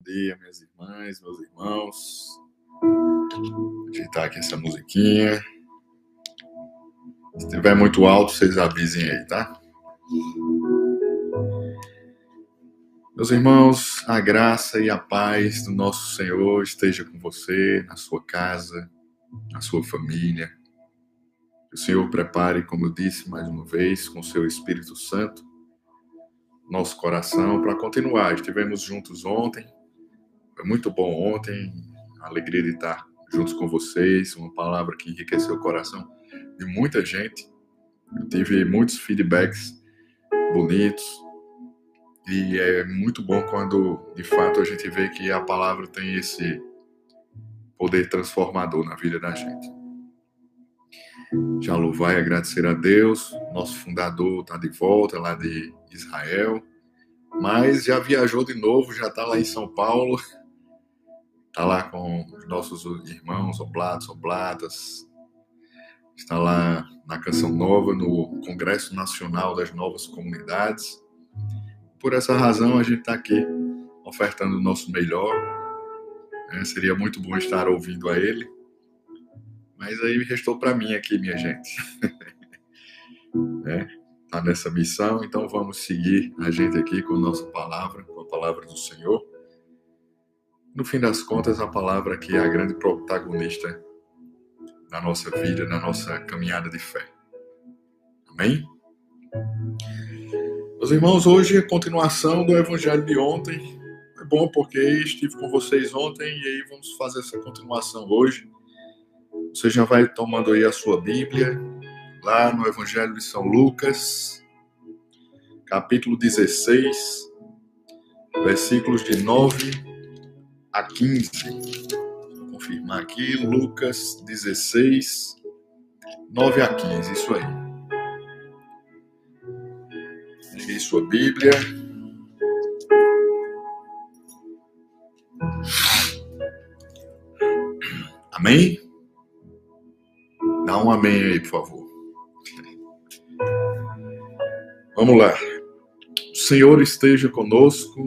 dia, minhas irmãs, meus irmãos. Vou ajeitar aqui essa musiquinha. Se estiver muito alto, vocês avisem aí, tá? Meus irmãos, a graça e a paz do nosso Senhor esteja com você, na sua casa, na sua família. Que o Senhor prepare, como eu disse mais uma vez, com o seu Espírito Santo, nosso coração para continuar. Estivemos juntos ontem, muito bom ontem, alegria de estar juntos com vocês, uma palavra que enriqueceu o coração de muita gente. Eu tive muitos feedbacks bonitos e é muito bom quando de fato a gente vê que a palavra tem esse poder transformador na vida da gente. Já e agradecer a Deus, nosso fundador está de volta lá de Israel, mas já viajou de novo, já está lá em São Paulo está lá com os nossos irmãos oblatos, oblatas, está lá na Canção Nova, no Congresso Nacional das Novas Comunidades. Por essa razão, a gente está aqui ofertando o nosso melhor. É, seria muito bom estar ouvindo a ele, mas aí restou para mim aqui, minha gente. é, nessa missão, então vamos seguir a gente aqui com a nossa palavra, com a palavra do Senhor. No fim das contas, a palavra aqui é a grande protagonista na nossa vida, na nossa caminhada de fé. Amém? Meus irmãos, hoje é a continuação do evangelho de ontem. É bom porque estive com vocês ontem e aí vamos fazer essa continuação hoje. Você já vai tomando aí a sua Bíblia, lá no Evangelho de São Lucas, capítulo 16, versículos de 9 a 15. Vou confirmar aqui, Lucas 16, 9 a 15, isso aí. Peguei sua Bíblia. Amém? Dá um amém aí, por favor. Vamos lá. O Senhor esteja conosco,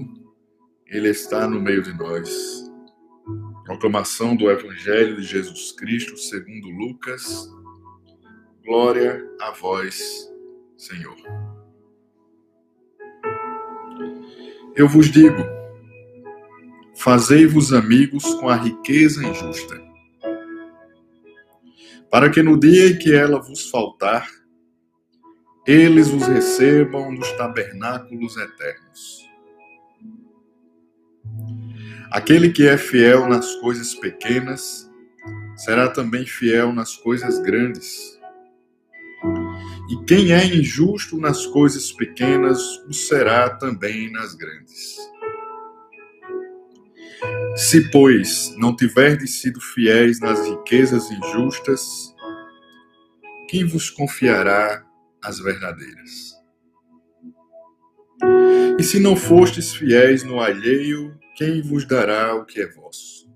Ele está no meio de nós. Proclamação do Evangelho de Jesus Cristo segundo Lucas. Glória a vós, Senhor. Eu vos digo: fazei-vos amigos com a riqueza injusta, para que no dia em que ela vos faltar, eles vos recebam nos tabernáculos eternos. Aquele que é fiel nas coisas pequenas será também fiel nas coisas grandes. E quem é injusto nas coisas pequenas o será também nas grandes. Se, pois, não tiverdes sido fiéis nas riquezas injustas, quem vos confiará as verdadeiras? E se não fostes fiéis no alheio, quem vos dará o que é vosso?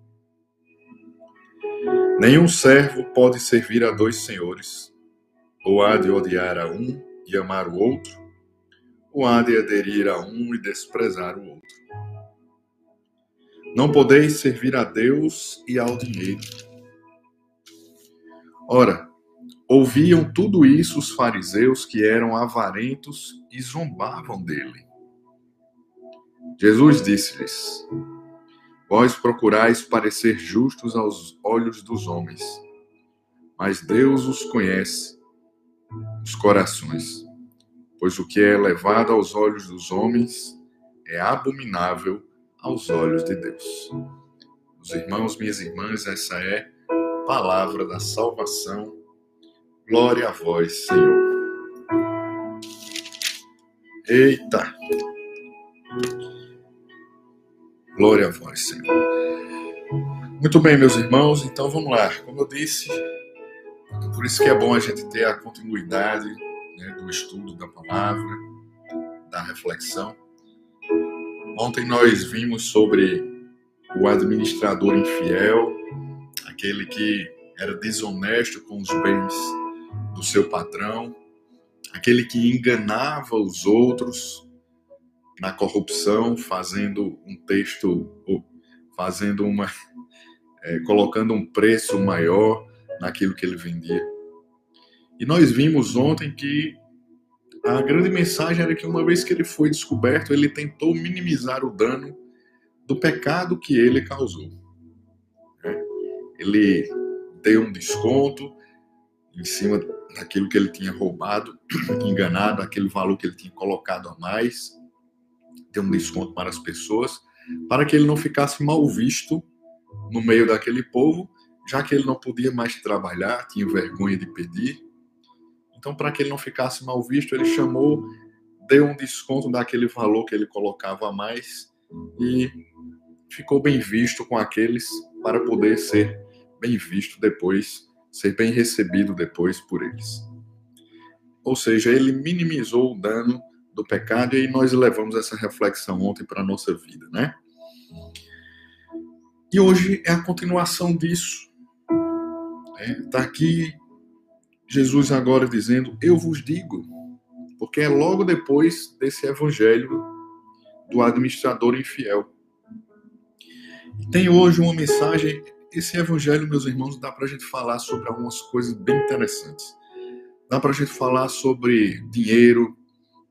Nenhum servo pode servir a dois senhores, ou há de odiar a um e amar o outro, ou há de aderir a um e desprezar o outro. Não podeis servir a Deus e ao dinheiro. Ora, ouviam tudo isso os fariseus que eram avarentos e zombavam dele. Jesus disse-lhes: Vós procurais parecer justos aos olhos dos homens, mas Deus os conhece, os corações, pois o que é elevado aos olhos dos homens é abominável aos olhos de Deus. Meus irmãos, minhas irmãs, essa é a palavra da salvação. Glória a vós, Senhor. Eita! Glória a vós, Senhor. Muito bem, meus irmãos, então vamos lá. Como eu disse, por isso que é bom a gente ter a continuidade né, do estudo da palavra, da reflexão. Ontem nós vimos sobre o administrador infiel, aquele que era desonesto com os bens do seu patrão, aquele que enganava os outros na corrupção, fazendo um texto, fazendo uma, é, colocando um preço maior naquilo que ele vendia. E nós vimos ontem que a grande mensagem era que uma vez que ele foi descoberto, ele tentou minimizar o dano do pecado que ele causou. Né? Ele deu um desconto em cima daquilo que ele tinha roubado, enganado, aquele valor que ele tinha colocado a mais, deu um desconto para as pessoas, para que ele não ficasse mal visto no meio daquele povo, já que ele não podia mais trabalhar, tinha vergonha de pedir, então, para que ele não ficasse mal visto, ele chamou, deu um desconto daquele valor que ele colocava a mais e ficou bem visto com aqueles para poder ser bem visto depois, ser bem recebido depois por eles. Ou seja, ele minimizou o dano do pecado e nós levamos essa reflexão ontem para a nossa vida, né? E hoje é a continuação disso. Está é, aqui Jesus agora dizendo: Eu vos digo, porque é logo depois desse evangelho do administrador infiel. Tem hoje uma mensagem. Esse evangelho, meus irmãos, dá para a gente falar sobre algumas coisas bem interessantes. Dá para a gente falar sobre dinheiro,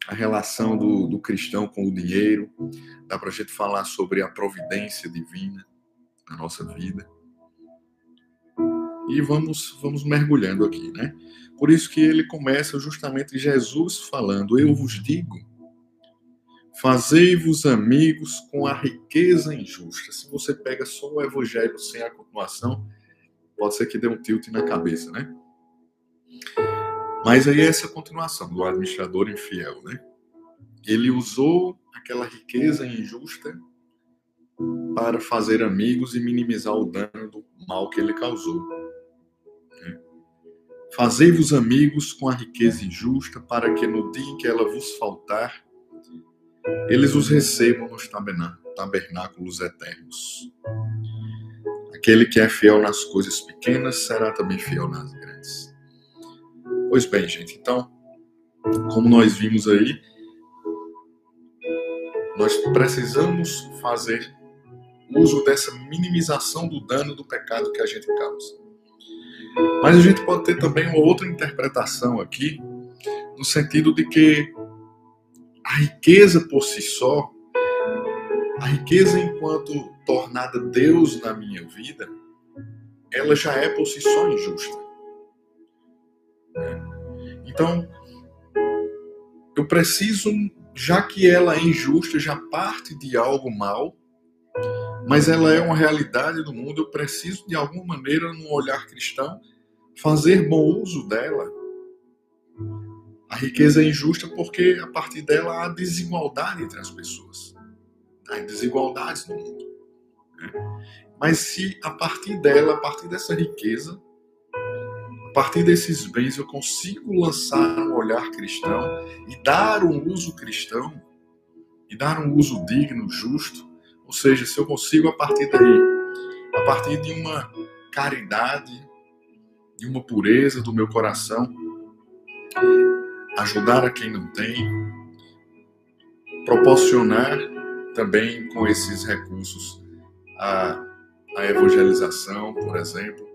a relação do, do cristão com o dinheiro. Dá para a gente falar sobre a providência divina na nossa vida e vamos vamos mergulhando aqui, né? Por isso que ele começa justamente Jesus falando: Eu vos digo, fazei-vos amigos com a riqueza injusta. Se você pega só o evangelho sem a continuação, pode ser que dê um tilt na cabeça, né? Mas aí é essa continuação do administrador infiel, né? Ele usou aquela riqueza injusta para fazer amigos e minimizar o dano do mal que ele causou. Fazei-vos amigos com a riqueza injusta, para que no dia em que ela vos faltar, eles os recebam nos tabernáculos eternos. Aquele que é fiel nas coisas pequenas será também fiel nas grandes. Pois bem, gente, então, como nós vimos aí, nós precisamos fazer uso dessa minimização do dano do pecado que a gente causa. Mas a gente pode ter também uma outra interpretação aqui, no sentido de que a riqueza por si só, a riqueza enquanto tornada Deus na minha vida, ela já é por si só injusta. Então, eu preciso, já que ela é injusta, já parte de algo mal, mas ela é uma realidade do mundo. Eu preciso, de alguma maneira, num olhar cristão, fazer bom uso dela. A riqueza é injusta porque a partir dela há desigualdade entre as pessoas. Há desigualdades no mundo. Né? Mas se a partir dela, a partir dessa riqueza, partir desses bens eu consigo lançar um olhar cristão e dar um uso cristão, e dar um uso digno, justo, ou seja, se eu consigo a partir daí, a partir de uma caridade, de uma pureza do meu coração, ajudar a quem não tem, proporcionar também com esses recursos a, a evangelização, por exemplo.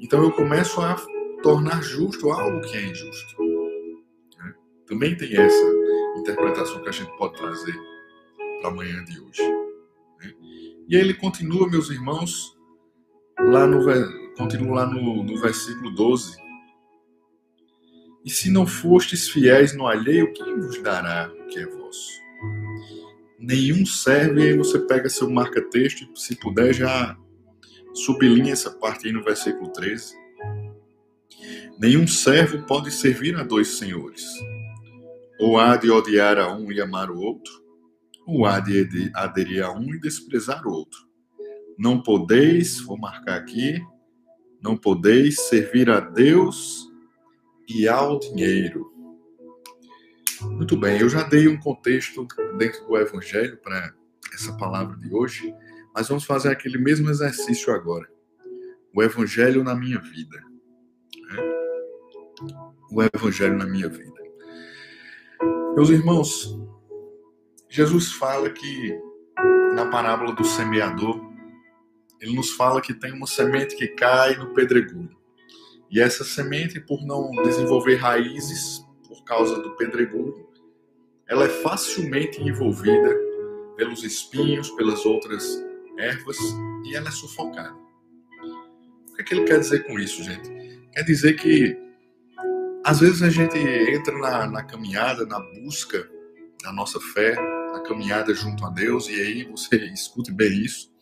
Então eu começo a tornar justo algo que é injusto. Né? Também tem essa interpretação que a gente pode trazer para a manhã de hoje. E aí ele continua, meus irmãos, lá no, continua lá no, no versículo 12. E se não fostes fiéis no alheio, quem vos dará o que é vosso? Nenhum serve, e aí você pega seu marca-texto e, se puder, já sublinha essa parte aí no versículo 13. Nenhum servo pode servir a dois senhores. Ou há de odiar a um e amar o outro, ou há de aderir a um e desprezar o outro. Não podeis, vou marcar aqui, não podeis servir a Deus e ao dinheiro. Muito bem, eu já dei um contexto dentro do Evangelho para essa palavra de hoje, mas vamos fazer aquele mesmo exercício agora. O Evangelho na minha vida. Né? O Evangelho na minha vida. Meus irmãos, Jesus fala que na parábola do semeador, ele nos fala que tem uma semente que cai no pedregulho. E essa semente, por não desenvolver raízes por causa do pedregulho, ela é facilmente envolvida pelos espinhos, pelas outras ervas e ela é sufocada. O que, é que ele quer dizer com isso, gente? Quer dizer que às vezes a gente entra na, na caminhada, na busca da nossa fé, na caminhada junto a Deus, e aí você escute bem isso.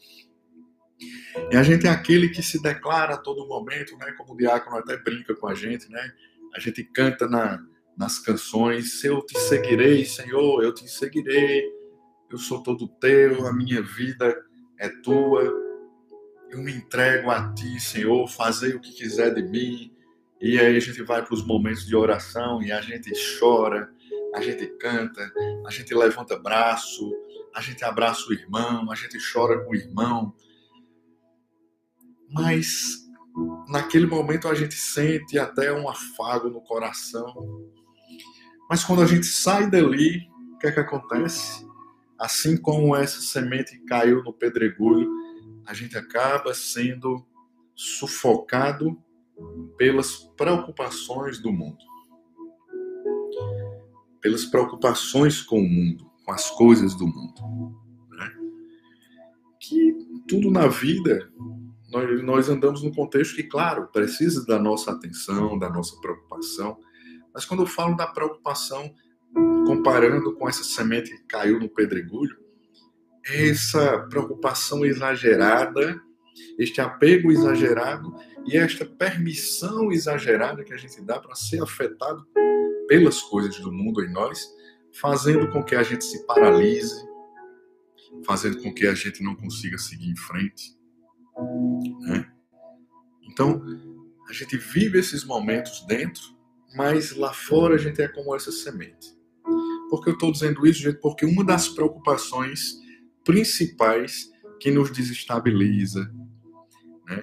E a gente é aquele que se declara a todo momento, né? Como o diácono até brinca com a gente, né? A gente canta na, nas canções: Eu te seguirei, Senhor, eu te seguirei, eu sou todo teu, a minha vida é tua, eu me entrego a ti, Senhor, fazer o que quiser de mim. E aí a gente vai para os momentos de oração e a gente chora, a gente canta, a gente levanta braço, a gente abraça o irmão, a gente chora com o irmão. Mas naquele momento a gente sente até um afago no coração. Mas quando a gente sai dali, o que é que acontece? Assim como essa semente caiu no pedregulho, a gente acaba sendo sufocado pelas preocupações do mundo pelas preocupações com o mundo, com as coisas do mundo. Né? Que tudo na vida, nós, nós andamos num contexto que, claro, precisa da nossa atenção, da nossa preocupação, mas quando eu falo da preocupação, comparando com essa semente que caiu no pedregulho, essa preocupação exagerada, este apego exagerado e esta permissão exagerada que a gente dá para ser afetado pelas coisas do mundo em nós, fazendo com que a gente se paralise, fazendo com que a gente não consiga seguir em frente. Né? Então, a gente vive esses momentos dentro, mas lá fora a gente é como essa semente. Por que eu estou dizendo isso, gente? Porque uma das preocupações principais que nos desestabiliza né,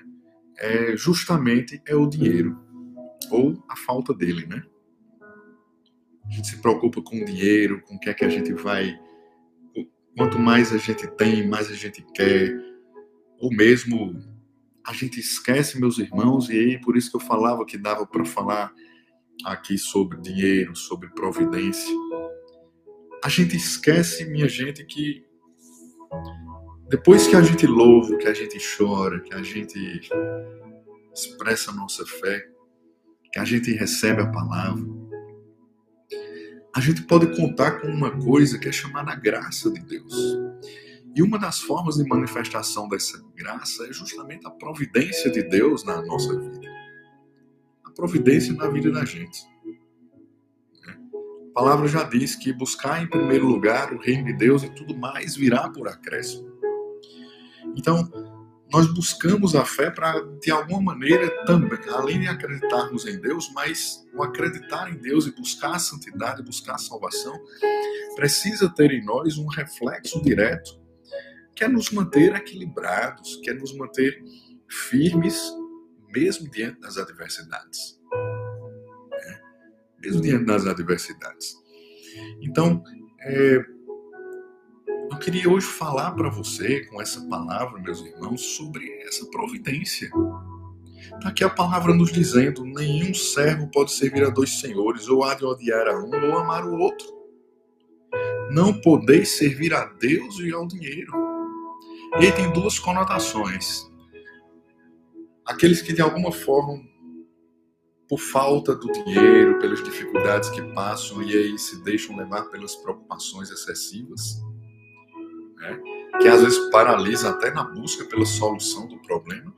é justamente é o dinheiro ou a falta dele, né? A gente se preocupa com dinheiro, com o que é que a gente vai. Quanto mais a gente tem, mais a gente quer. Ou mesmo a gente esquece, meus irmãos, e aí por isso que eu falava que dava para falar aqui sobre dinheiro, sobre providência. A gente esquece, minha gente, que depois que a gente louva, que a gente chora, que a gente expressa a nossa fé, que a gente recebe a palavra, a gente pode contar com uma coisa que é chamada graça de Deus. E uma das formas de manifestação dessa graça é justamente a providência de Deus na nossa vida. A providência na vida da gente. A palavra já diz que buscar em primeiro lugar o reino de Deus e tudo mais virá por acréscimo. Então, nós buscamos a fé para, de alguma maneira, também, além de acreditarmos em Deus, mas o acreditar em Deus e buscar a santidade, buscar a salvação, precisa ter em nós um reflexo direto que é nos manter equilibrados, que é nos manter firmes, mesmo diante das adversidades. Mesmo diante das adversidades. Então, é, eu queria hoje falar para você, com essa palavra, meus irmãos, sobre essa providência. Está aqui a palavra nos dizendo: nenhum servo pode servir a dois senhores, ou há de odiar a um, ou amar o outro. Não podeis servir a Deus e ao dinheiro. E aí tem duas conotações. Aqueles que de alguma forma, por falta do dinheiro, pelas dificuldades que passam e aí se deixam levar pelas preocupações excessivas, né? que às vezes paralisa até na busca pela solução do problema.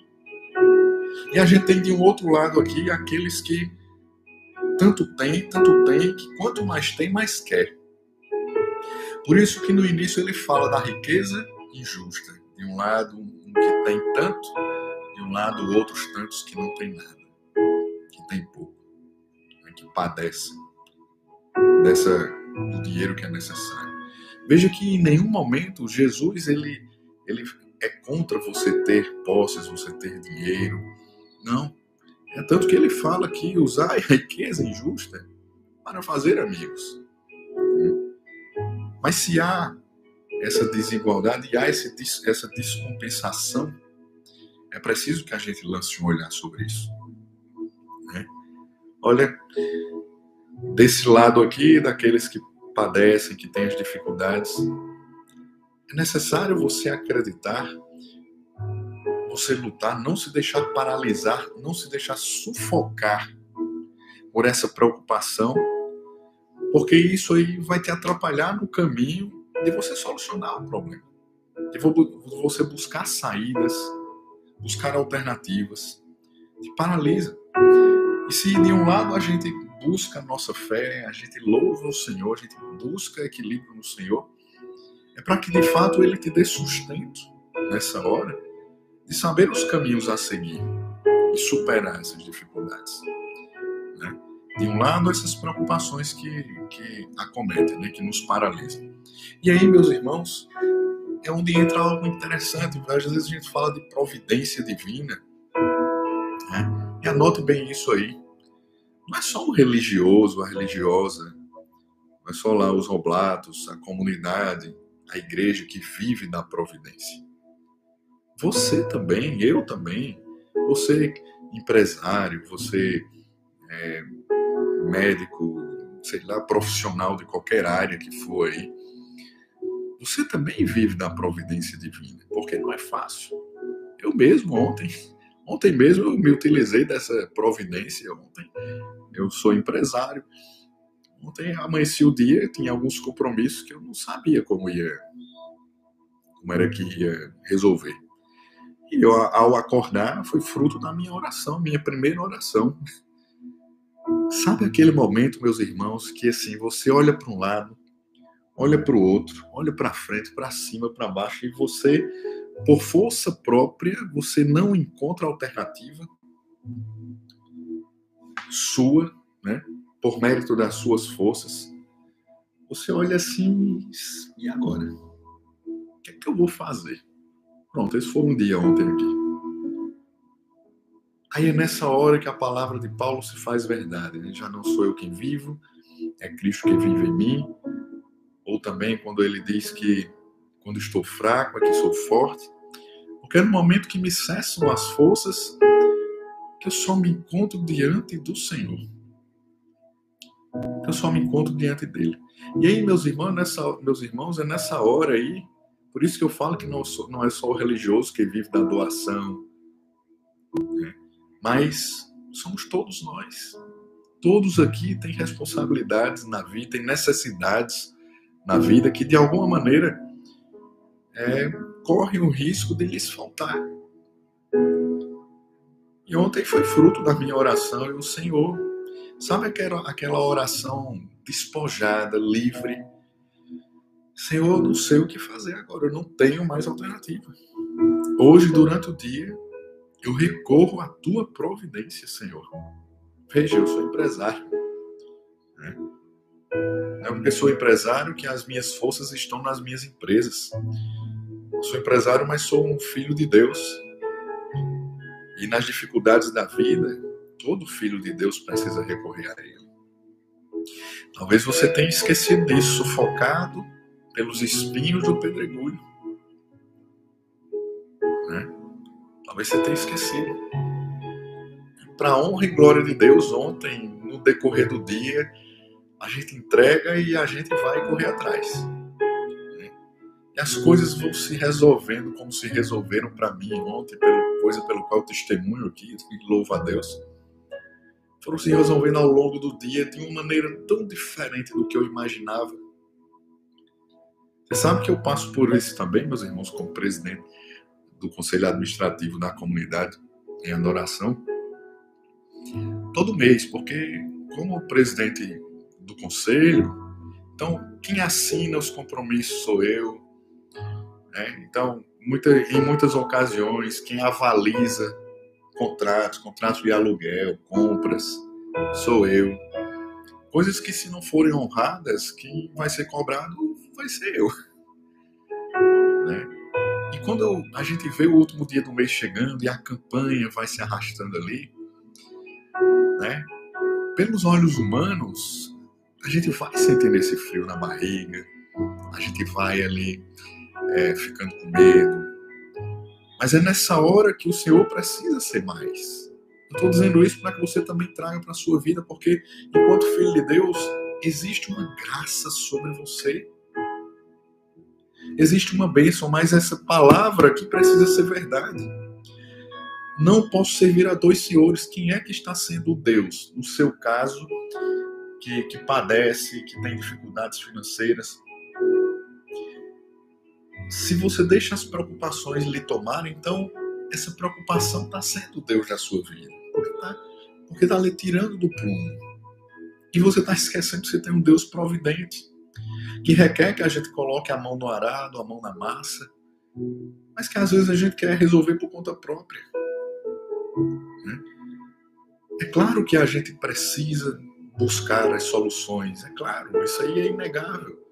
E a gente tem de um outro lado aqui aqueles que tanto tem, tanto tem, que quanto mais tem, mais quer. Por isso que no início ele fala da riqueza injusta. De um lado, um que tem tanto, de um lado, outros tantos que não tem nada, tem pouco, né? que padecem dessa, do dinheiro que é necessário. Veja que em nenhum momento Jesus ele, ele é contra você ter posses, você ter dinheiro. Não. É tanto que ele fala que usar a riqueza injusta para fazer amigos. Mas se há essa desigualdade e há esse, essa descompensação, é preciso que a gente lance um olhar sobre isso. Olha, desse lado aqui, daqueles que padecem, que têm as dificuldades, é necessário você acreditar, você lutar, não se deixar paralisar, não se deixar sufocar por essa preocupação, porque isso aí vai te atrapalhar no caminho de você solucionar o problema, de você buscar saídas, buscar alternativas, te paralisa. E se de um lado a gente busca a nossa fé, a gente louva o Senhor, a gente busca equilíbrio no Senhor, é para que de fato Ele te dê sustento nessa hora de saber os caminhos a seguir e superar essas dificuldades. Né? De um lado, essas preocupações que, que acometem, né? que nos paralisam. E aí, meus irmãos, é onde entra algo interessante. Às vezes a gente fala de providência divina. E anote bem isso aí. Não é só o religioso, a religiosa, não é só lá os oblatos, a comunidade, a igreja que vive da providência. Você também, eu também, você empresário, você é, médico, sei lá, profissional de qualquer área que for aí, você também vive da providência divina, porque não é fácil. Eu mesmo ontem, ontem mesmo eu me utilizei dessa providência ontem. Eu sou empresário. Ontem amanheci o dia, tinha alguns compromissos que eu não sabia como ia, como era que ia resolver. E eu, ao acordar, foi fruto da minha oração, minha primeira oração. Sabe aquele momento, meus irmãos, que assim, você olha para um lado, olha para o outro, olha para frente, para cima, para baixo, e você, por força própria, você não encontra alternativa sua, né? Por mérito das suas forças. Você olha assim, e agora? O que é que eu vou fazer? Pronto, esse foi um dia ontem aqui. Aí é nessa hora que a palavra de Paulo se faz verdade. Né? Já não sou eu quem vivo, é Cristo que vive em mim. Ou também quando ele diz que quando estou fraco é que sou forte. Porque é no momento que me cessam as forças que eu só me encontro diante do Senhor. Que eu só me encontro diante dele. E aí, meus irmãos, nessa, meus irmãos, é nessa hora aí por isso que eu falo que não, não é só o religioso que vive da doação, né? mas somos todos nós. Todos aqui têm responsabilidades na vida, têm necessidades na vida que de alguma maneira é, correm o risco de lhes faltar. E ontem foi fruto da minha oração e o Senhor, sabe aquela, aquela oração despojada, livre, Senhor, eu não sei o que fazer agora, eu não tenho mais alternativa. Hoje, durante o dia, eu recorro à tua providência, Senhor. Veja, eu sou empresário. Né? É porque sou empresário que as minhas forças estão nas minhas empresas. Sou empresário, mas sou um filho de Deus. E nas dificuldades da vida, todo filho de Deus precisa recorrer a Ele. Talvez você tenha esquecido disso, sufocado pelos espinhos do pedregulho. Né? Talvez você tenha esquecido. Para honra e glória de Deus, ontem, no decorrer do dia, a gente entrega e a gente vai correr atrás. E as coisas vão se resolvendo como se resolveram para mim ontem, pela coisa pelo qual eu testemunho aqui, e louvo a Deus. Foram se resolvendo ao longo do dia de uma maneira tão diferente do que eu imaginava você sabe que eu passo por isso também, meus irmãos, como presidente do Conselho Administrativo da comunidade em adoração, todo mês, porque como presidente do conselho, então quem assina os compromissos sou eu. Né? Então, muita, em muitas ocasiões, quem avaliza contratos, contratos de aluguel, compras, sou eu. Coisas que se não forem honradas, quem vai ser cobrado vai ser eu. Né? E quando a gente vê o último dia do mês chegando e a campanha vai se arrastando ali, né? pelos olhos humanos, a gente vai sentindo esse frio na barriga, a gente vai ali é, ficando com medo. Mas é nessa hora que o Senhor precisa ser mais. Eu estou dizendo isso para que você também traga para a sua vida, porque enquanto filho de Deus, existe uma graça sobre você. Existe uma bênção, mas essa palavra aqui precisa ser verdade. Não posso servir a dois senhores. Quem é que está sendo Deus? No seu caso, que, que padece, que tem dificuldades financeiras. Se você deixa as preocupações lhe tomarem, então essa preocupação está sendo Deus da sua vida. Porque está tá lhe tirando do prumo. E você está esquecendo que você tem um Deus providente, que requer que a gente coloque a mão no arado, a mão na massa, mas que às vezes a gente quer resolver por conta própria. Né? É claro que a gente precisa buscar as soluções, é claro, isso aí é inegável.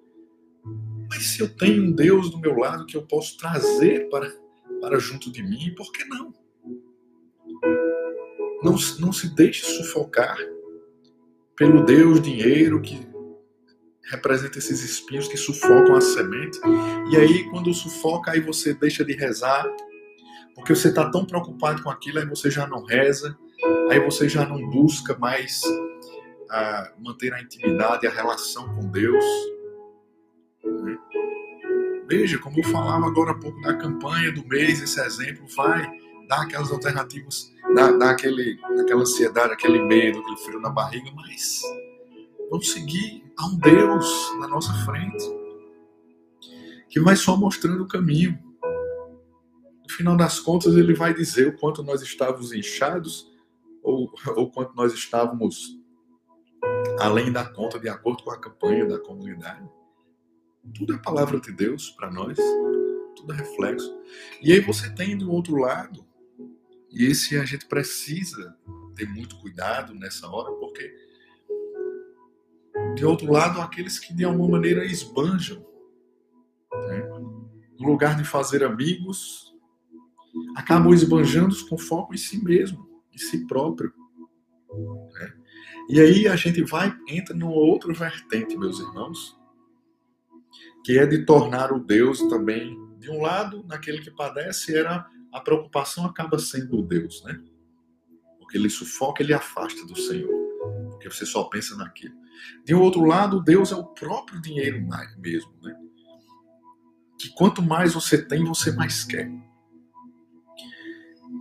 Mas se eu tenho um Deus do meu lado que eu posso trazer para, para junto de mim, por que não? Não, não se deixe sufocar pelo Deus dinheiro que representa esses espinhos que sufocam a semente. E aí, quando sufoca, aí você deixa de rezar, porque você está tão preocupado com aquilo, aí você já não reza, aí você já não busca mais a manter a intimidade, a relação com Deus. Veja, como eu falava agora há pouco da campanha do mês, esse exemplo vai dar aquelas alternativas, dar, dar aquele, aquela ansiedade, aquele medo, aquele frio na barriga, mas vamos seguir a um Deus na nossa frente que vai só mostrando o caminho. No final das contas, ele vai dizer o quanto nós estávamos inchados ou, ou quanto nós estávamos além da conta, de acordo com a campanha da comunidade. Tudo é palavra de Deus para nós, tudo é reflexo. E aí você tem do outro lado, e esse a gente precisa ter muito cuidado nessa hora, porque de outro lado, aqueles que de alguma maneira esbanjam, né? no lugar de fazer amigos, acabam esbanjando com foco em si mesmo, em si próprio. Né? E aí a gente vai, entra numa outra vertente, meus irmãos, que é de tornar o Deus também, de um lado, naquele que padece, era a preocupação acaba sendo o Deus, né? Porque ele sufoca, ele afasta do Senhor, porque você só pensa naquilo. De um outro lado, Deus é o próprio dinheiro mesmo, né? Que quanto mais você tem, você mais quer.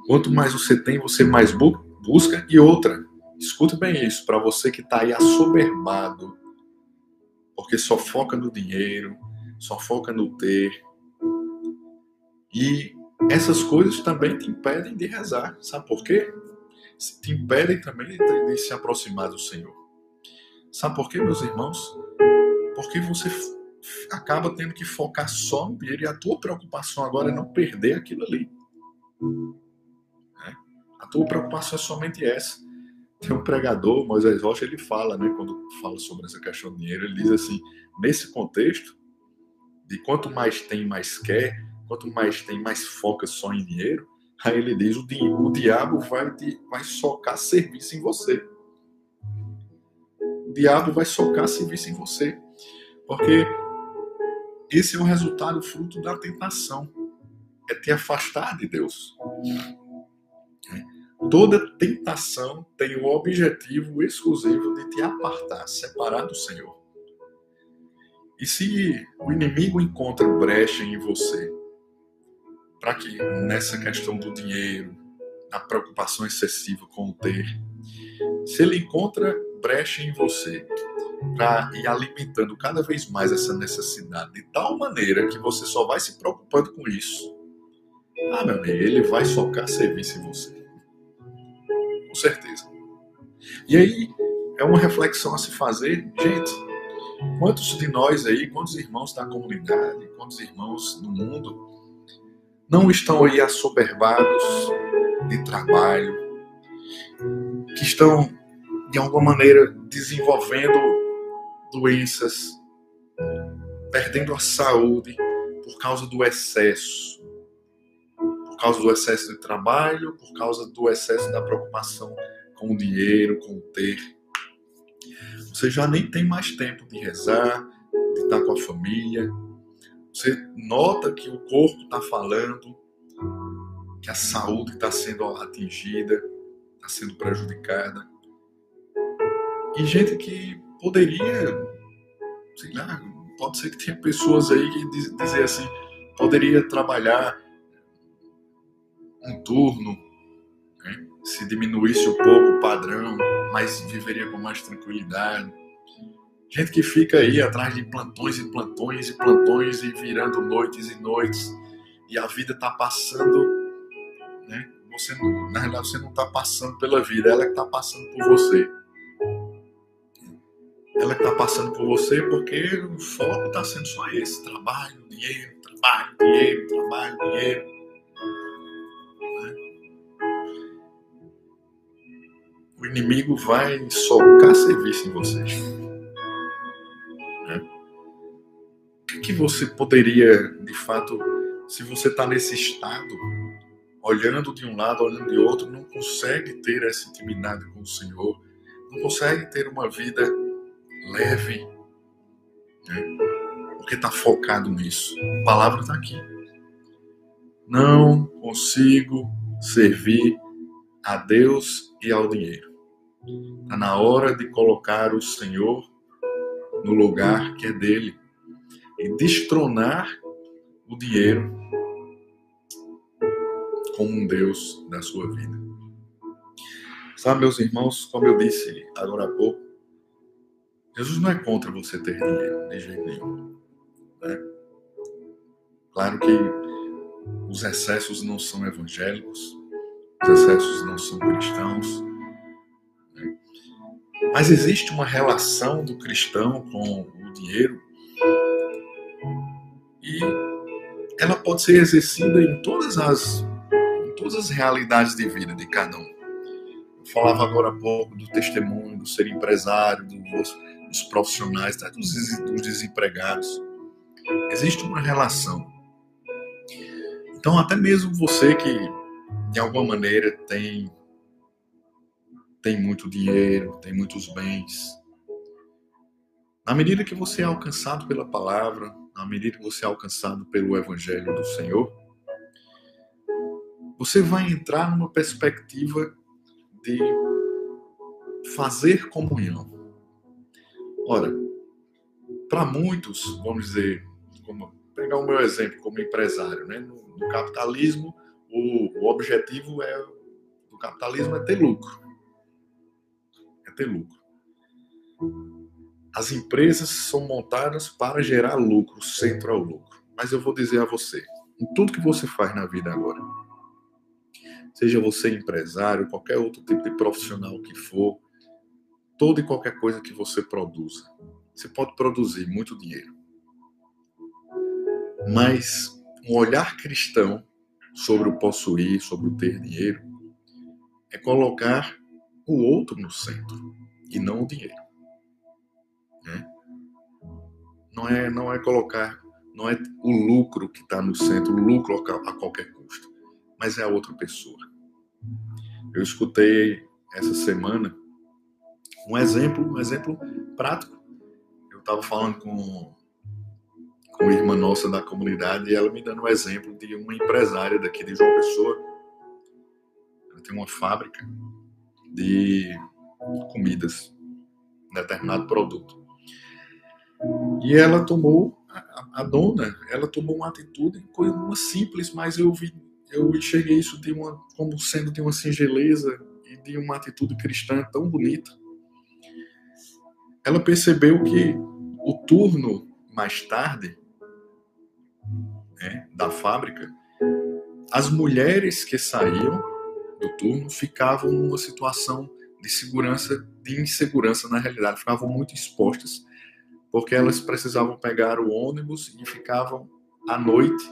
Quanto mais você tem, você mais busca. E outra, Escuta bem isso, para você que está aí assoberbado, porque só foca no dinheiro, só foca no ter. E essas coisas também te impedem de rezar. Sabe por quê? Te impedem também de se aproximar do Senhor. Sabe por quê, meus irmãos? Porque você acaba tendo que focar só no dinheiro e a tua preocupação agora é não perder aquilo ali. Né? A tua preocupação é somente essa. Tem um pregador, Moisés Rocha, ele fala, né, quando fala sobre essa questão do dinheiro, ele diz assim: nesse contexto, de quanto mais tem, mais quer, quanto mais tem, mais foca só em dinheiro, aí ele diz: o, di o diabo vai, te, vai socar serviço em você. O diabo vai socar serviço em você. Porque esse é o resultado, fruto da tentação. É te afastar de Deus. Toda tentação tem o objetivo exclusivo de te apartar, separar do Senhor. E se o inimigo encontra brecha em você, para que nessa questão do dinheiro, na preocupação excessiva com o ter, se ele encontra brecha em você para ir alimentando cada vez mais essa necessidade de tal maneira que você só vai se preocupando com isso, ah, meu amigo, ele vai socar serviço em você com certeza. E aí é uma reflexão a se fazer, gente. Quantos de nós aí, quantos irmãos da comunidade, quantos irmãos do mundo não estão aí assoberbados de trabalho, que estão de alguma maneira desenvolvendo doenças, perdendo a saúde por causa do excesso, causa do excesso de trabalho, por causa do excesso da preocupação com o dinheiro, com o ter. Você já nem tem mais tempo de rezar, de estar com a família. Você nota que o corpo está falando, que a saúde está sendo atingida, está sendo prejudicada. E gente que poderia, sei lá, pode ser que tenha pessoas aí que diz, dizer assim, poderia trabalhar um turno, né? se diminuísse um pouco o padrão, mas viveria com mais tranquilidade. Gente que fica aí atrás de plantões e plantões e plantões e virando noites e noites e a vida está passando, né? Você na realidade você não está passando pela vida, ela que está passando por você. Ela que está passando por você porque o foco está sendo só esse: trabalho, dinheiro, trabalho, dinheiro, trabalho, dinheiro. O inimigo vai socar serviço em você. Né? O que, que você poderia, de fato, se você está nesse estado, olhando de um lado, olhando de outro, não consegue ter essa intimidade com o Senhor, não consegue ter uma vida leve, né? porque está focado nisso. A palavra está aqui. Não consigo servir a Deus e ao dinheiro. Está na hora de colocar o Senhor no lugar que é dele e destronar o dinheiro como um Deus da sua vida. Sabe, meus irmãos, como eu disse agora há pouco, Jesus não é contra você ter dinheiro, de jeito nenhum. Né? Claro que os excessos não são evangélicos, os excessos não são cristãos, mas existe uma relação do cristão com o dinheiro e ela pode ser exercida em todas as, em todas as realidades de vida de cada um. Eu falava agora há pouco do testemunho, do ser empresário, dos, dos profissionais, tá? dos, dos desempregados. Existe uma relação. Então, até mesmo você que de alguma maneira tem tem muito dinheiro, tem muitos bens. Na medida que você é alcançado pela palavra, na medida que você é alcançado pelo evangelho do Senhor, você vai entrar numa perspectiva de fazer comunhão. Ora, para muitos, vamos dizer, como, pegar o meu exemplo como empresário, né? no, no capitalismo, o, o objetivo é, do capitalismo é ter lucro ter lucro. As empresas são montadas para gerar lucro, centro ao lucro. Mas eu vou dizer a você, em tudo que você faz na vida agora, seja você empresário, qualquer outro tipo de profissional que for, toda e qualquer coisa que você produza, você pode produzir muito dinheiro. Mas um olhar cristão sobre o possuir, sobre o ter dinheiro, é colocar o outro no centro e não o dinheiro. Né? Não é não é colocar não é o lucro que está no centro, o lucro a qualquer custo, mas é a outra pessoa. Eu escutei essa semana um exemplo, um exemplo prático. Eu estava falando com com uma irmã nossa da comunidade e ela me dando um exemplo de uma empresária daqui de João Pessoa. Ela tem uma fábrica de comidas, determinado produto. E ela tomou, a, a dona, ela tomou uma atitude, coisa uma simples, mas eu vi, eu enxerguei isso de uma, como sendo de uma singeleza e de uma atitude cristã tão bonita. Ela percebeu que o turno mais tarde né, da fábrica, as mulheres que saíam do turno ficavam numa situação de segurança, de insegurança na realidade, ficavam muito expostas, porque elas precisavam pegar o ônibus e ficavam à noite,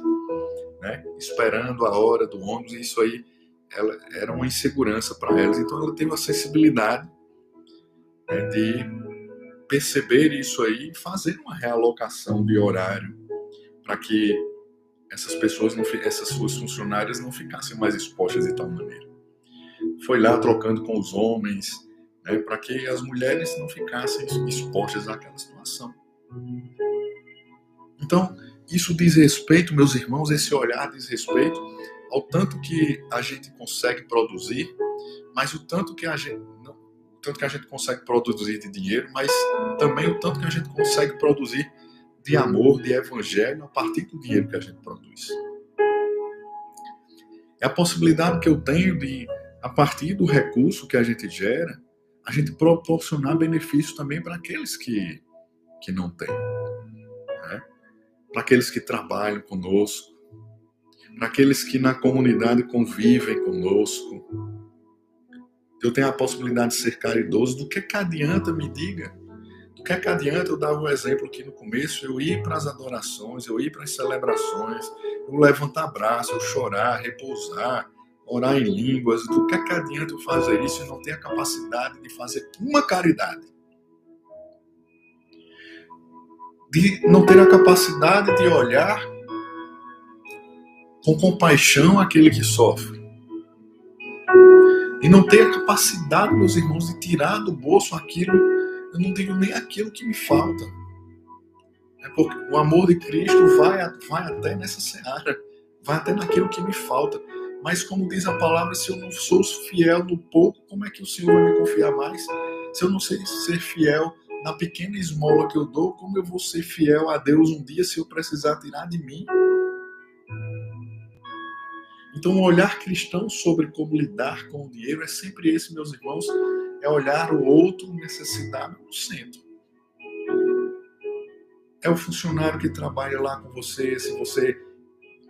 né, esperando a hora do ônibus, e isso aí ela, era uma insegurança para elas. Então ela teve a sensibilidade né, de perceber isso aí e fazer uma realocação de horário para que essas pessoas, não, essas suas funcionárias não ficassem mais expostas de tal maneira foi lá trocando com os homens, né, para que as mulheres não ficassem expostas àquela situação. Então, isso diz respeito, meus irmãos, esse olhar diz respeito ao tanto que a gente consegue produzir, mas o tanto que a gente o tanto que a gente consegue produzir de dinheiro, mas também o tanto que a gente consegue produzir de amor, de evangelho a partir do dinheiro que a gente produz. É a possibilidade que eu tenho de, a partir do recurso que a gente gera, a gente proporcionar benefício também para aqueles que, que não têm. Né? Para aqueles que trabalham conosco, para aqueles que na comunidade convivem conosco. Eu tenho a possibilidade de ser caridoso. Do que, que adianta, me diga? Do que, que adianta eu dar um exemplo aqui no começo? Eu ir para as adorações, eu ir para as celebrações, eu levantar braço, eu chorar, repousar, orar em línguas. Do que, que adianta eu fazer isso e não ter a capacidade de fazer uma caridade? De não ter a capacidade de olhar com compaixão aquele que sofre. E não ter a capacidade, meus irmãos, de tirar do bolso aquilo, eu não tenho nem aquilo que me falta. É porque o amor de Cristo vai, vai até nessa seara, vai até naquilo que me falta. Mas como diz a palavra, se eu não sou fiel no pouco, como é que o Senhor vai me confiar mais? Se eu não sei ser fiel na pequena esmola que eu dou, como eu vou ser fiel a Deus um dia se eu precisar tirar de mim? Então, o olhar cristão sobre como lidar com o dinheiro é sempre esse, meus irmãos, é olhar o outro necessitado no centro. É o funcionário que trabalha lá com você, se você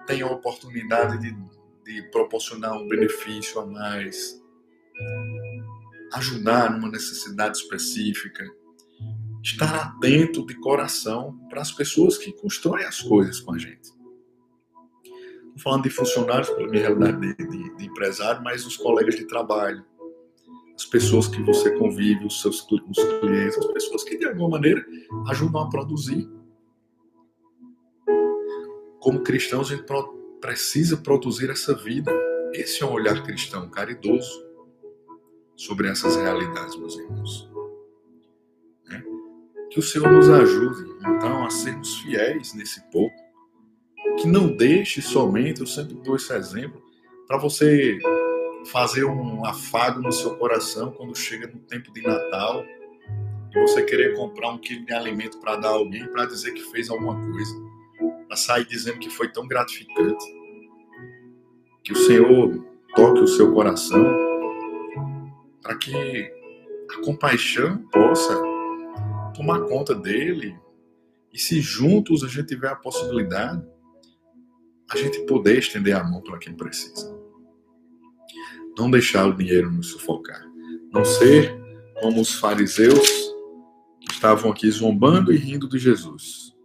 tem a oportunidade de, de proporcionar um benefício a mais, ajudar numa necessidade específica, estar atento de coração para as pessoas que constroem as coisas com a gente. Falando de funcionários, pela minha realidade de, de, de, empresário, mas os colegas de trabalho, as pessoas que você convive, os seus os clientes, as pessoas que de alguma maneira ajudam a produzir. Como cristãos, a gente precisa produzir essa vida. Esse é um olhar cristão caridoso sobre essas realidades, meus irmãos. É? Que o Senhor nos ajude, então, a sermos fiéis nesse pouco que não deixe somente, eu sempre dou esse exemplo, para você fazer um afago no seu coração quando chega no tempo de Natal e você querer comprar um quilo de alimento para dar a alguém para dizer que fez alguma coisa, para sair dizendo que foi tão gratificante. Que o Senhor toque o seu coração para que a compaixão possa tomar conta dele e se juntos a gente tiver a possibilidade a gente poder estender a mão para quem precisa. Não deixar o dinheiro nos sufocar. Não ser como os fariseus que estavam aqui zombando e rindo de Jesus.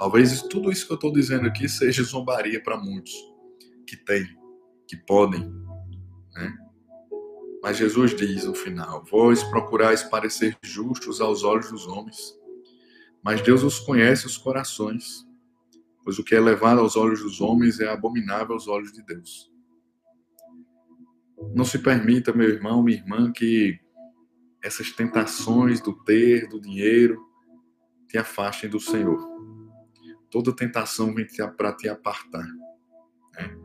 Talvez tudo isso que eu estou dizendo aqui seja zombaria para muitos que têm, que podem, né? Mas Jesus diz no final: Vós procurais parecer justos aos olhos dos homens, mas Deus os conhece os corações pois o que é levado aos olhos dos homens é abominável aos olhos de Deus. Não se permita, meu irmão, minha irmã, que essas tentações do ter, do dinheiro, te afastem do Senhor. Toda tentação vem para te apartar. Né?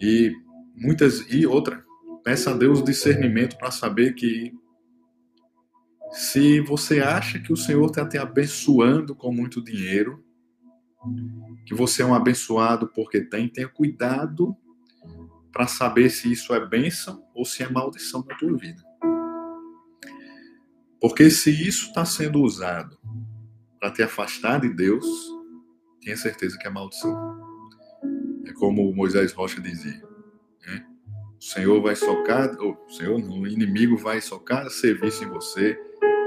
E muitas e outra, peça a Deus discernimento para saber que se você acha que o Senhor está te abençoando com muito dinheiro, que você é um abençoado porque tem, tenha cuidado para saber se isso é bênção ou se é maldição na tua vida. Porque se isso está sendo usado para te afastar de Deus, tenha certeza que é maldição. É como Moisés Rocha dizia: né? o Senhor vai socar, ou, o Senhor não, o inimigo vai socar serviço em você,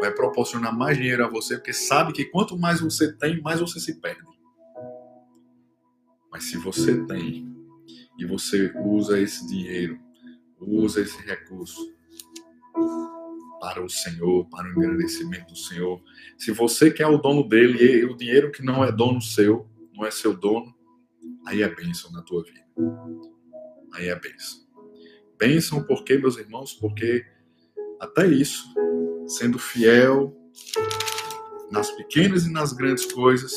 vai proporcionar mais dinheiro a você, porque sabe que quanto mais você tem, mais você se perde. Mas se você tem e você usa esse dinheiro, usa esse recurso para o Senhor, para o engrandecimento do Senhor, se você quer o dono dele e o dinheiro que não é dono seu, não é seu dono, aí é bênção na tua vida. Aí é bênção. Bênção porque, meus irmãos, porque até isso, sendo fiel nas pequenas e nas grandes coisas,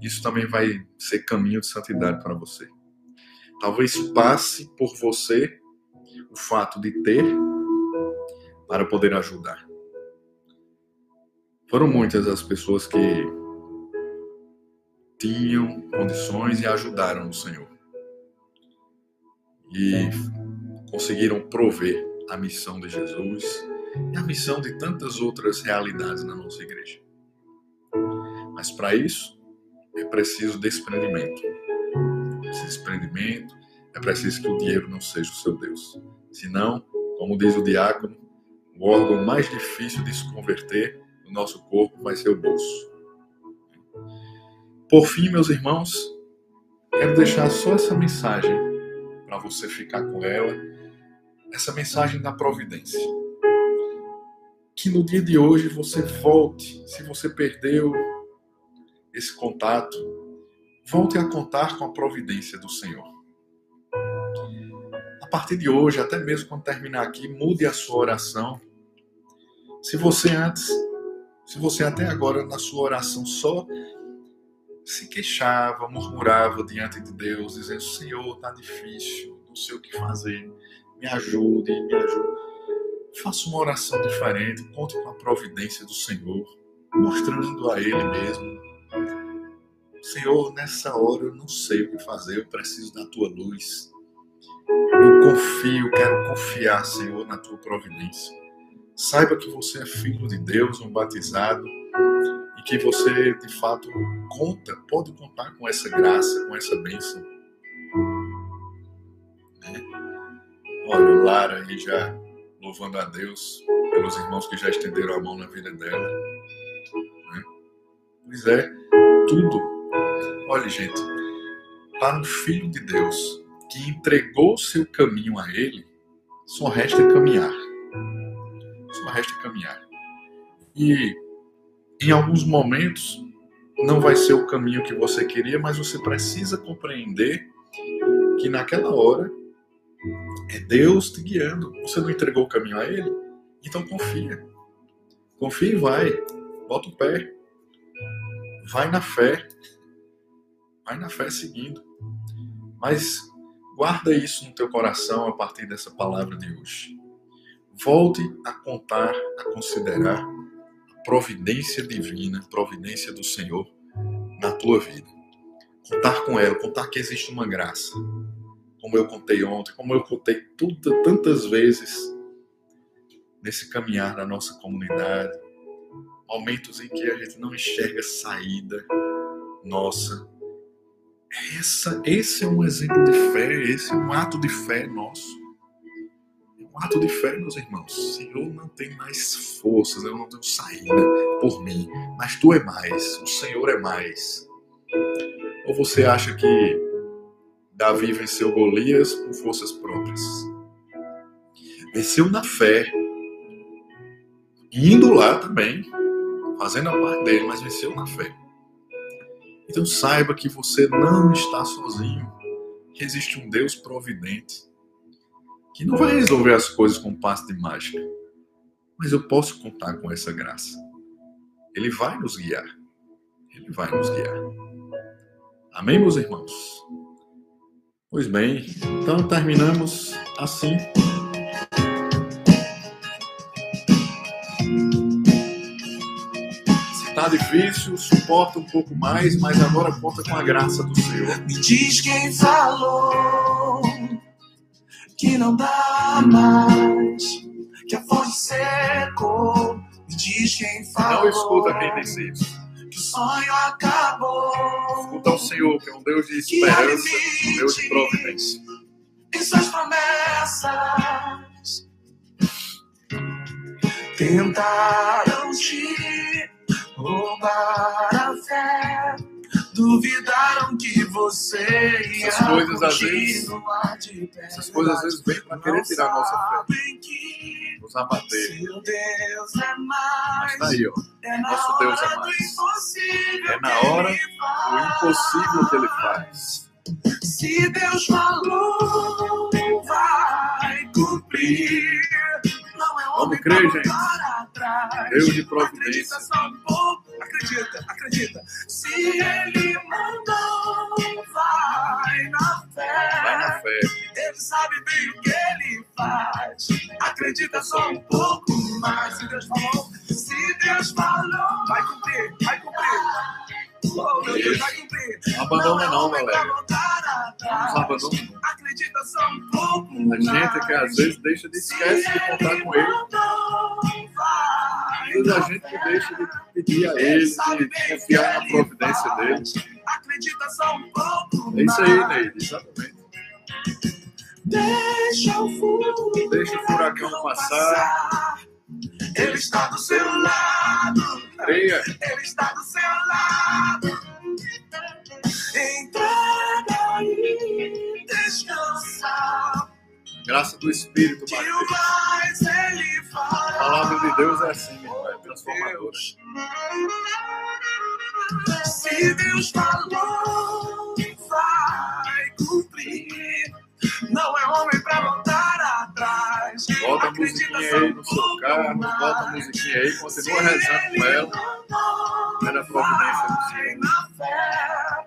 isso também vai ser caminho de santidade para você. Talvez passe por você o fato de ter para poder ajudar. Foram muitas as pessoas que tinham condições e ajudaram o Senhor. E conseguiram prover a missão de Jesus e a missão de tantas outras realidades na nossa igreja. Mas para isso é preciso desprendimento. Esse desprendimento é preciso que o dinheiro não seja o seu Deus. Senão, como diz o diácono, o órgão mais difícil de se converter no nosso corpo vai ser o bolso. Por fim, meus irmãos, quero deixar só essa mensagem para você ficar com ela, essa mensagem da providência. Que no dia de hoje você volte, se você perdeu esse contato, volte a contar com a providência do Senhor. Partir de hoje, até mesmo quando terminar aqui, mude a sua oração. Se você antes, se você até agora na sua oração só se queixava, murmurava diante de Deus, dizendo: Senhor, tá difícil, não sei o que fazer, me ajude, me ajude. Faça uma oração diferente, conte com a providência do Senhor, mostrando a Ele mesmo Senhor, nessa hora eu não sei o que fazer, eu preciso da tua luz. Eu confio, quero confiar, Senhor, na tua providência. Saiba que você é filho de Deus, um batizado, e que você, de fato, conta, pode contar com essa graça, com essa bênção. Né? Olha, o Lara aí já louvando a Deus pelos irmãos que já estenderam a mão na vida dela. Né? Pois é, tudo Olha, gente, para um filho de Deus que entregou seu caminho a Ele, só resta caminhar. Só resta caminhar. E em alguns momentos não vai ser o caminho que você queria, mas você precisa compreender que naquela hora é Deus te guiando. Você não entregou o caminho a Ele? Então confia. Confia e vai. Bota o pé. Vai na fé. Vai na fé seguindo. Mas guarda isso no teu coração a partir dessa palavra de hoje. Volte a contar, a considerar a providência divina, a providência do Senhor na tua vida. Contar com ela, contar que existe uma graça. Como eu contei ontem, como eu contei tudo, tantas vezes nesse caminhar da nossa comunidade. Momentos em que a gente não enxerga saída nossa essa, esse é um exemplo de fé, esse é um ato de fé nosso. É um ato de fé, meus irmãos. Senhor não tem mais forças, eu não tenho saída por mim, mas tu é mais, o Senhor é mais. Ou você acha que Davi venceu Golias com forças próprias? Venceu na fé, indo lá também, fazendo a parte dele, mas venceu na fé. Então saiba que você não está sozinho, que existe um Deus providente, que não vai resolver as coisas com um passe de mágica, mas eu posso contar com essa graça. Ele vai nos guiar. Ele vai nos guiar. Amém, meus irmãos? Pois bem, então terminamos assim. Tá difícil, suporta um pouco mais, mas agora conta com a graça do Senhor. Me diz quem falou que não dá mais, que a fonte secou. Me diz quem falou. Não escuta quem isso. Que o sonho acabou. Escuta o Senhor, que é um Deus de esperança, um Deus de providência. E suas promessas tentaram te roubar a fé. Duvidaram que você ia essas coisas às vezes, essas coisas às vezes vêm para querer tirar a nossa fé, nos abater. É mais. Mas tá aí, ó. É Nosso Deus é mais. É na hora do impossível que Ele faz. Se Deus falou, vai cumprir. Vamos crer, gente. Deus de providência. Acredita, acredita. Se ele mandou, vai na fé. Vai na fé. Ele sabe bem o que ele faz. Acredita só um pouco mais. Se Deus falou, se Deus falou, vai cumprir, vai cumprir. Abandona não, galera. Não abandona não. Acredita só um pouco A gente é que às vezes deixa de esquece de contar com ele. Vezes a gente que deixa de pedir a ele, de confiar na providência dele. Acredita só um pouco É isso aí. Neide, exatamente. Deixa o furacão, Deixa o furacão passar. Ele está do seu lado. Ele está do seu lado. Entrega e descansa. graça do Espírito, Que o Mateus. mais ele fará. A palavra de Deus é assim, meu irmão, é transformadora. Se Deus falou, carro, bota a mais. musiquinha aí, continua rezando com ela. Era a providência do Senhor. Na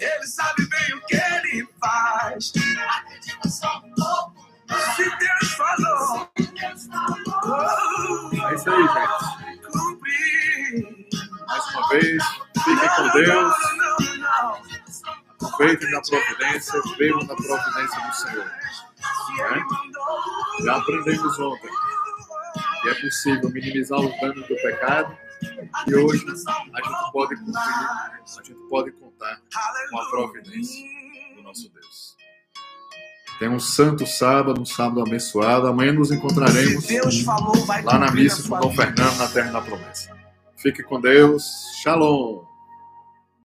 ele sabe bem o que ele faz. Acredita só um pouco. Se Deus falou, oh, É isso aí, gente. cumprir. Mais uma vez, fiquem com Deus, aproveitem da providência, bebam da providência do Senhor. Mandou, Já aprendemos ontem que é possível minimizar os danos do pecado e hoje a gente pode cumprir, a gente pode contar com a providência do nosso Deus. Tenha um santo sábado, um sábado abençoado. Amanhã nos encontraremos falou, lá na missa com Dom. Fernando, na Terra da Promessa. Fique com Deus. Shalom.